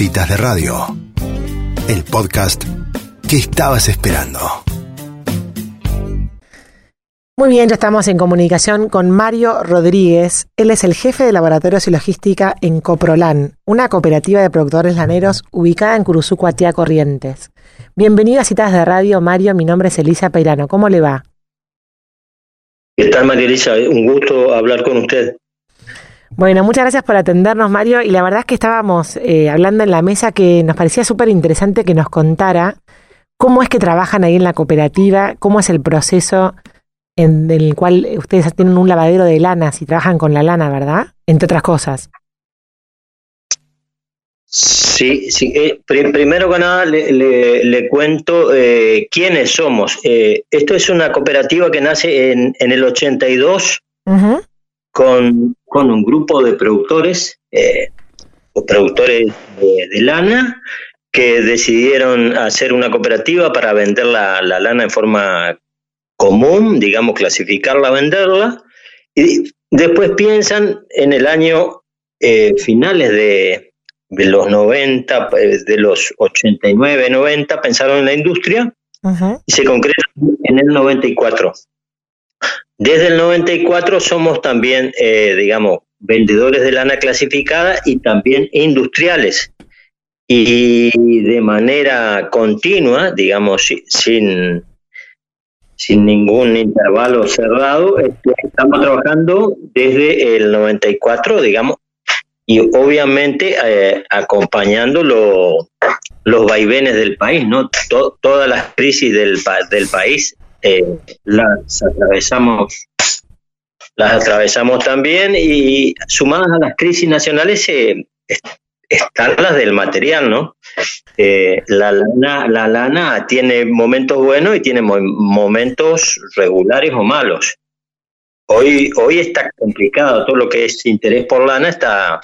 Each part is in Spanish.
Citas de Radio, el podcast que estabas esperando. Muy bien, ya estamos en comunicación con Mario Rodríguez. Él es el jefe de laboratorios y logística en Coprolan, una cooperativa de productores laneros ubicada en Curuzú, Cuatía, Corrientes. Bienvenido a Citas de Radio, Mario. Mi nombre es Elisa Peirano. ¿Cómo le va? ¿Qué tal, María Elisa? Un gusto hablar con usted. Bueno, muchas gracias por atendernos, Mario. Y la verdad es que estábamos eh, hablando en la mesa que nos parecía súper interesante que nos contara cómo es que trabajan ahí en la cooperativa, cómo es el proceso en el cual ustedes tienen un lavadero de lanas y trabajan con la lana, ¿verdad? Entre otras cosas. Sí, sí. Eh, primero que nada le, cuento eh, quiénes somos. esto es una cooperativa que nace en, en el 82 con, con un grupo de productores, eh, o productores de, lana, que decidieron hacer una cooperativa para vender la, lana en forma común, digamos, clasificarla, venderla, y después piensan en el año eh, finales de, de, los 90, eh, de los 89, 90, pensaron en la industria y se concretan en el 94. Desde el 94 somos también, eh, digamos, vendedores de lana clasificada y también industriales. Y de manera continua, digamos, sin, sin ningún intervalo cerrado, este, estamos trabajando desde el 94, digamos, y obviamente eh, acompañando los vaivenes del país, ¿no? todas las crisis del, del país eh, las atravesamos las atravesamos también y sumadas a las crisis nacionales eh, están las del material, ¿no? Eh, la, lana, la lana tiene momentos buenos y tiene momentos regulares o malos. Hoy, hoy está complicado, todo lo que es interés por lana está,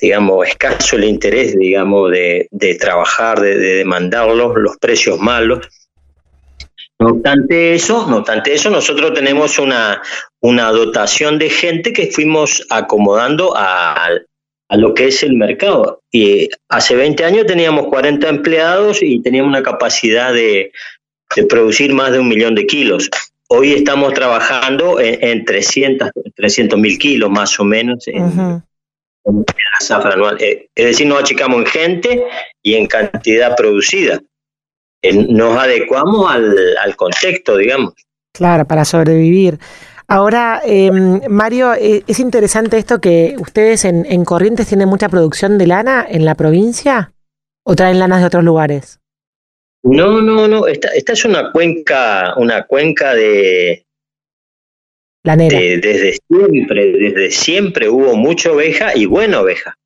digamos, escaso el interés, digamos, de, trabajar, de, de demandarlos, los precios malos. No obstante eso, no obstante eso, nosotros tenemos una, una dotación de gente que fuimos acomodando a, lo que es el mercado. Y hace 20 años teníamos 40 empleados y teníamos una capacidad de, producir más de un millón de kilos. Hoy estamos trabajando en, 300 mil kilos más o menos en, la zafra anual. Eh, es decir, nos achicamos en gente y en cantidad producida nos adecuamos al, contexto, digamos. Claro, para sobrevivir. Ahora, em, Mario, eh, es interesante esto que ustedes en, Corrientes tienen mucha producción de lana en la provincia o traen lanas de otros lugares. No, no, no. Esta, esta es una cuenca, una cuenca de, Lanera. desde siempre, desde siempre hubo mucha oveja y buena oveja.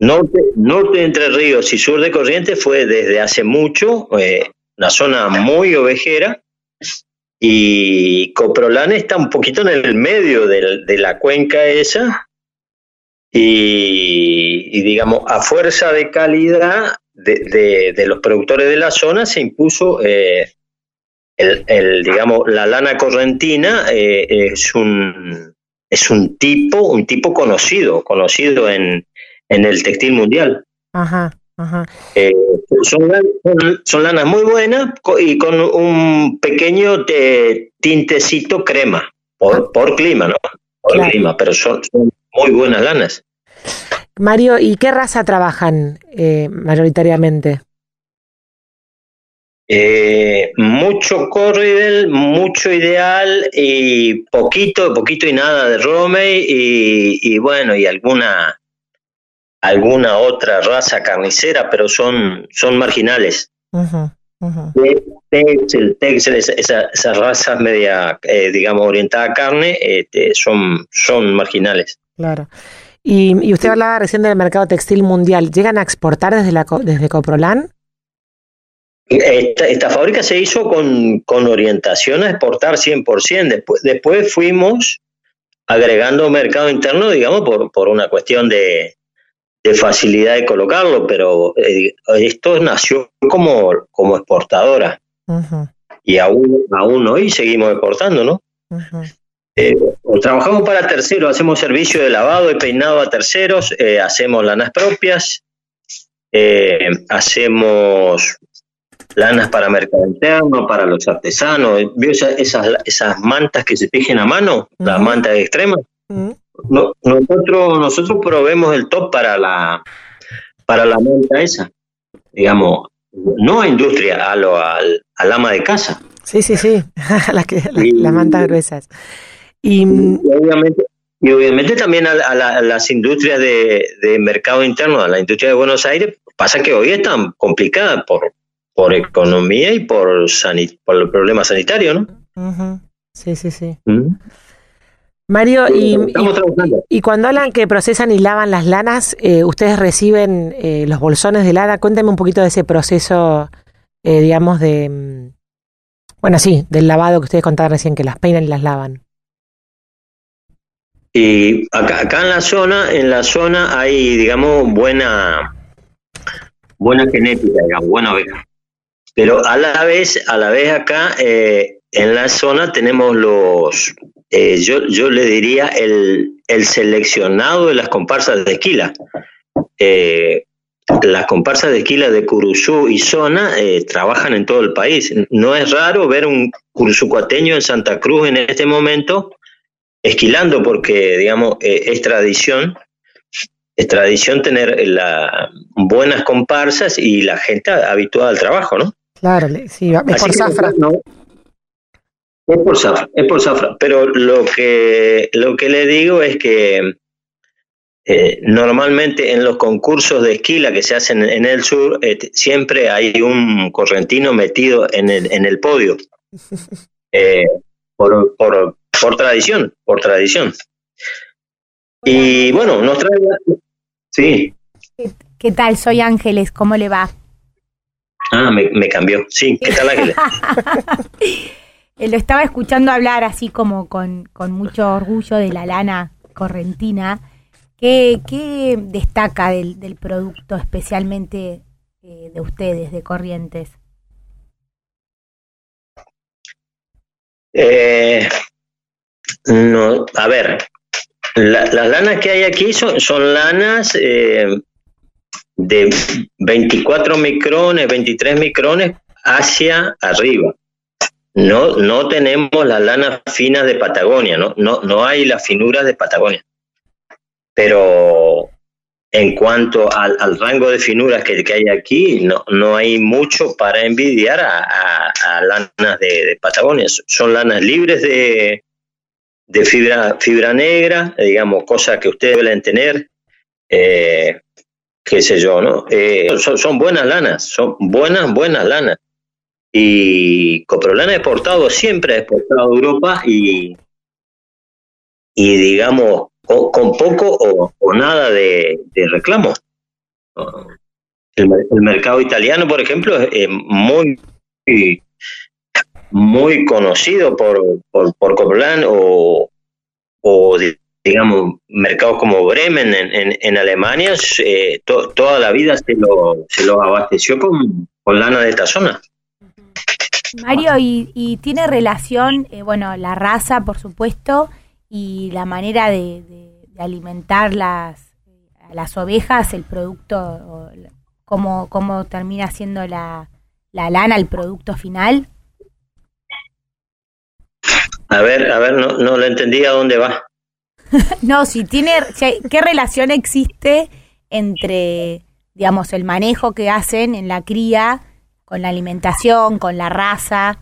Norte, norte Entre Ríos y sur de Corrientes fue desde hace mucho eh, una zona muy ovejera. Y Coprolán está un poquito en el medio de, la cuenca esa. Y, digamos a fuerza de calidad de, los productores de la zona se impuso eh, el, digamos la lana correntina eh, es un es un tipo un tipo conocido conocido en en el textil mundial. Ajá, ajá. Eh, son, son, lanas muy buenas y con un pequeño tintecito crema, por, ah. por clima, ¿no? Por clima, pero son, muy buenas lanas. Mario, ¿y qué raza trabajan eh, mayoritariamente? Eh, mucho corridel, mucho ideal y poquito, poquito y nada de Romey y, y bueno, y alguna alguna otra raza carnicera, pero son, son marginales. Texel, Texel, esa, raza media, eh, digamos, orientada a carne, este, son, son marginales. Claro. Y, usted hablaba recién del mercado textil mundial. ¿Llegan a exportar desde, la, desde Coprolan? Esta, esta fábrica se hizo con, con orientación a exportar 100%. Después, después fuimos agregando mercado interno, digamos, por, por una cuestión de, de facilidad de colocarlo, pero eh, esto nació como, como exportadora. Y aún, aún hoy seguimos exportando, ¿no? Eh, trabajamos para terceros, hacemos servicio de lavado y peinado a terceros, eh, hacemos lanas propias, hacemos lanas para mercado interno, para los artesanos. ¿Vio esas, esas, mantas que se tejen a mano? Las mantas extremas. Nosotros, nosotros probemos el top para la, para la manta esa. Digamos, no a industria, a lo, al, ama de casa. Sí, sí, sí, las, las mantas gruesas. Y, obviamente, y obviamente también a, las industrias de, mercado interno, a la industria de Buenos Aires, pasa que hoy están complicadas por, por economía y por, por el problema sanitario, ¿no? Sí, sí, sí. Mario, y, y, cuando hablan que procesan y lavan las lanas, eh, ¿ustedes reciben eh, los bolsones de lana? Cuéntame un poquito de ese proceso, eh, digamos, de... Mm, bueno, sí, del lavado que ustedes contaban recién, que las peinan y las lavan. Y acá, acá en la zona, en la zona hay, digamos, buena, buena genética, digamos, buena oveja. Pero a la vez, a la vez acá, eh, en la zona tenemos los, eh, yo, yo le diría el, el seleccionado de las comparsas de esquila. Eh, las comparsas de esquila de Curuzú y zona trabajan en todo el país. No es raro ver un cuateño en Santa Cruz en este momento esquilando porque, digamos, eh, es tradición, es tradición tener la, buenas comparsas y la gente habituada al trabajo, ¿no? Claro, sí, es por zafra. Es por zafra, es por zafra. Pero lo que, lo que le digo es que eh, normalmente en los concursos de esquila que se hacen en el sur, eh, siempre hay un correntino metido en el, en el podio. por, por, por tradición, por tradición. Y bueno, nos trae... Sí. ¿Qué, tal? Soy Ángeles, ¿cómo le va? Ah, me, cambió. Sí, ¿qué tal Ángeles? Lo estaba escuchando hablar así como con, con mucho orgullo de la lana correntina. ¿Qué, qué destaca del, del producto especialmente eh, de ustedes, de Corrientes? Eh, no, a ver, las lanas que hay aquí son, son lanas eh, de 24 micrones, 23 micrones hacia arriba. No, no tenemos las lanas finas de Patagonia, no, no, no hay las finuras de Patagonia. Pero en cuanto al, rango de finuras que, hay aquí, no, no hay mucho para envidiar a, lanas de, Patagonia. Son lanas libres de, de fibra, fibra negra, digamos, cosas que ustedes deben tener, eh, qué sé yo, ¿no? Eh, son, buenas lanas, son buenas, buenas lanas. Y Coprolana ha exportado, siempre ha exportado a Europa y, y digamos, con, poco o, nada de, reclamo. El, mercado italiano, por ejemplo, es muy muy conocido por, por, por o, o digamos, mercados como Bremen en, en, Alemania, eh, toda la vida se lo, se lo abasteció con lana de esta zona. Mario, ¿y, y tiene relación, eh, bueno, la raza, por supuesto, y la manera de, de, alimentar las, las ovejas, el producto, cómo, cómo termina siendo la, la lana, el producto final? A ver, a ver, no, no lo entendí a dónde va. no, si tiene, ¿qué relación existe entre, digamos, el manejo que hacen en la cría, con la alimentación, con la raza,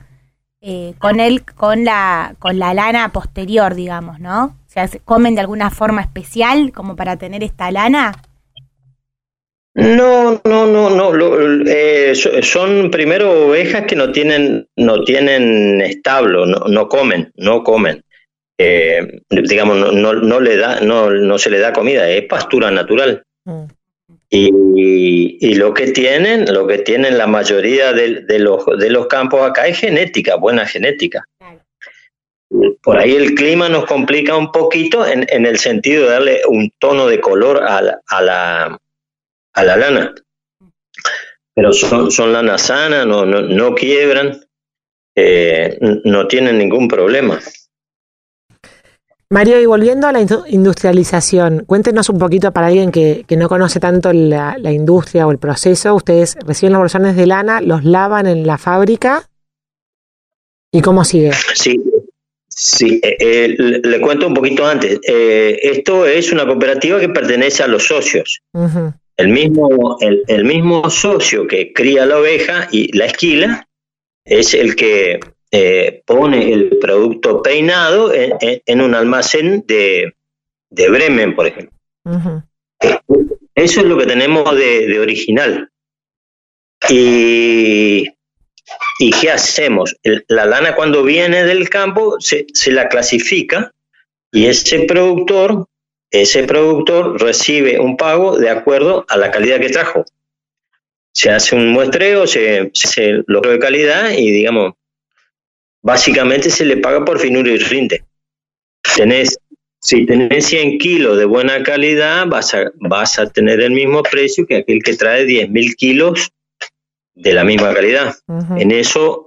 eh, con el, con la, con la lana posterior, digamos, ¿no? O sea, ¿comen de alguna forma especial como para tener esta lana? No, no, no, no. Eh, son primero ovejas que no tienen, no tienen establo, no, no comen, no comen. Eh, digamos, no, no, le da, no, no se le da comida, es pastura natural. Mm. Y, y, lo que tienen, lo que tienen la mayoría de, de, los, de los campos acá es genética, buena genética. Por ahí el clima nos complica un poquito en, en el sentido de darle un tono de color a a la, a la lana. Pero son, son lanas sanas, no, no, no quiebran, eh, no tienen ningún problema. Mario, y volviendo a la industrialización, cuéntenos un poquito para alguien que, no conoce tanto la, industria o el proceso. Ustedes reciben los bolsones de lana, los lavan en la fábrica. ¿Y cómo sigue? Sí, sí eh, eh, le, cuento un poquito antes. Eh, esto es una cooperativa que pertenece a los socios. el, mismo, el mismo socio que cría la oveja y la esquila es el que eh, pone el producto peinado en, un almacén de, Bremen, por ejemplo. Eh, eso es lo que tenemos de, original. Y, ¿Y qué hacemos? la lana cuando viene del campo se, se la clasifica y ese productor, ese productor recibe un pago de acuerdo a la calidad que trajo. Se hace un muestreo, se, se logró de calidad y digamos, básicamente se le paga por finura y rinde. Tenés, si tenés 100 kilos de buena calidad, vas a, vas a tener el mismo precio que aquel que trae 10.000 kilos de la misma calidad. En eso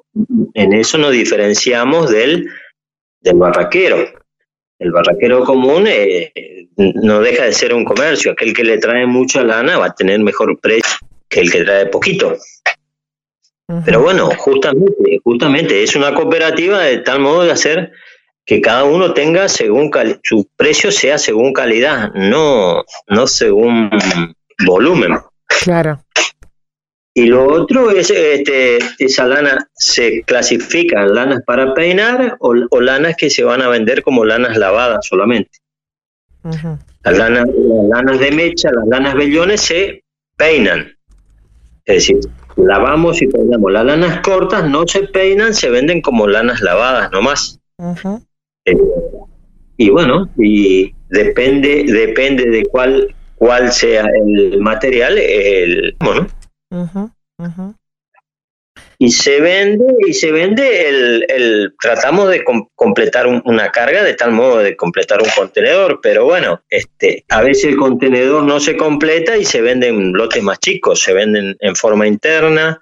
en eso nos diferenciamos del, del barraquero. El barraquero común eh, no deja de ser un comercio. Aquel que le trae mucha lana va a tener mejor precio que el que trae poquito. Pero bueno, justamente, justamente es una cooperativa de tal modo de hacer que cada uno tenga según su precio sea según calidad, no, no según volumen. Claro. Y lo otro es, este, esa lana se clasifica lanas para peinar o, lanas que se van a vender como lanas lavadas solamente. las, lanas, las lanas de mecha, las lanas vellones se peinan. Es decir, lavamos y peinamos. Las lanas cortas no se peinan, se venden como lanas lavadas nomás. Eh, y bueno, y depende, depende de cuál, cuál sea el material, el bueno. Y se vende, y se vende el, el tratamos de completar una carga de tal modo de completar un contenedor, pero bueno, este, a veces el contenedor no se completa y se venden lotes más chicos, se venden en forma interna,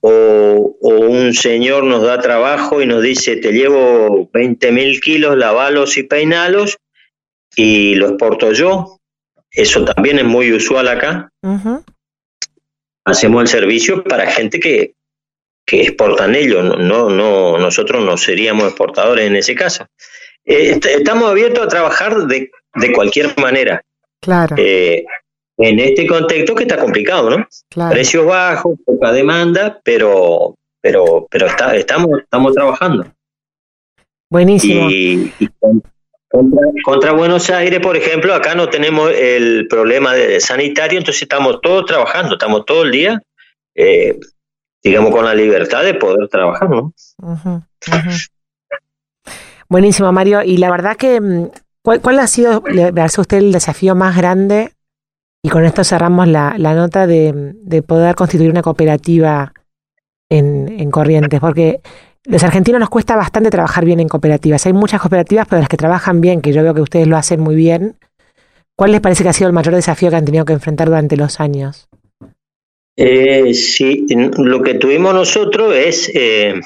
o, un señor nos da trabajo y nos dice, te llevo 20 mil kilos, lavalos y peinalos, y lo exporto yo. Eso también es muy usual acá. Hacemos el servicio para gente que, que exportan ellos, no, no, nosotros no seríamos exportadores en ese caso. Eh, estamos abiertos a trabajar de, de cualquier manera. Claro. Eh, en este contexto que está complicado, ¿no? Claro. Precios bajos, poca demanda, pero, pero, pero está, estamos, estamos trabajando. Buenísimo. Y, contra, Buenos Aires, por ejemplo, acá no tenemos el problema de sanitario, entonces estamos todos trabajando, estamos todo el día eh, digamos, con la libertad de poder trabajar, ¿no? Buenísimo, Mario. Y la verdad que, mm, ¿cuál, ha sido, le parece usted, el desafío más grande? Y con esto cerramos la, nota de, poder constituir una cooperativa en, en Corrientes, porque los argentinos nos cuesta bastante trabajar bien en cooperativas. Hay muchas cooperativas, pero las que trabajan bien, que yo veo que ustedes lo hacen muy bien. ¿Cuál les parece que ha sido el mayor desafío que han tenido que enfrentar durante los años? Eh, sí, lo que tuvimos nosotros es eh,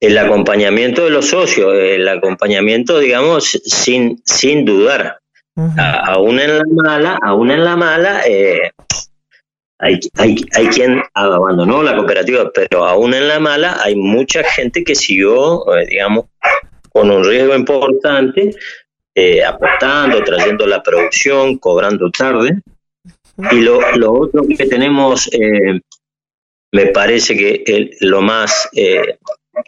el acompañamiento de los socios, el acompañamiento, digamos, sin, sin dudar. aún en la mala, aún en la mala, eh, hay, hay, hay quien abandonó la cooperativa, pero aún en la mala hay mucha gente que siguió, eh, digamos, con un riesgo importante, eh, aportando, trayendo la producción, cobrando tarde. Y lo, lo otro que tenemos, eh, me parece que lo más eh,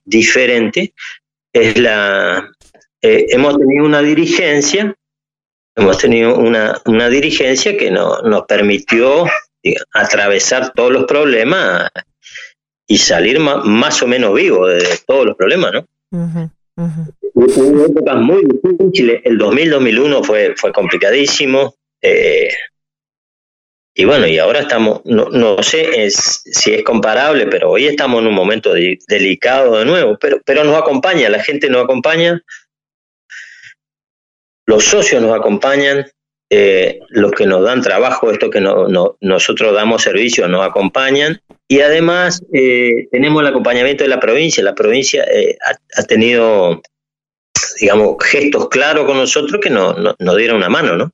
diferente es la... Eh, hemos tenido una dirigencia, hemos tenido una, una dirigencia que no, nos permitió atravesar todos los problemas y salir más, o menos vivo de, todos los problemas, ¿no? Hubo épocas muy difíciles, el 2000-2001 fue, fue complicadísimo, eh, y bueno, y ahora estamos, no, no sé es, si es comparable, pero hoy estamos en un momento delicado de nuevo, pero, pero nos acompaña, la gente nos acompaña, los socios nos acompañan, eh, los que nos dan trabajo, esto que no, nosotros damos servicio, nos acompañan. Y además eh, tenemos el acompañamiento de la provincia. La provincia eh, ha, tenido digamos, gestos claros con nosotros que nos no, dieron una mano, ¿no?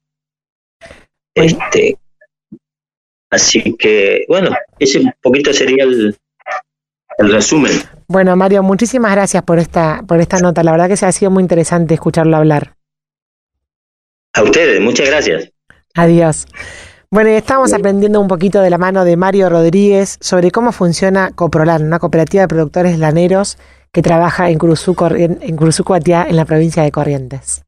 Este, así que, bueno, ese poquito sería el, el resumen. Bueno, Mario, muchísimas gracias por esta, por esta nota. La verdad que se ha sido muy interesante escucharlo hablar. A ustedes, muchas gracias. Adiós. Bueno, y estamos aprendiendo un poquito de la mano de Mario Rodríguez sobre cómo funciona Coprolan, una cooperativa de productores laneros que trabaja en Cruzú, en Cruzú en la provincia de Corrientes.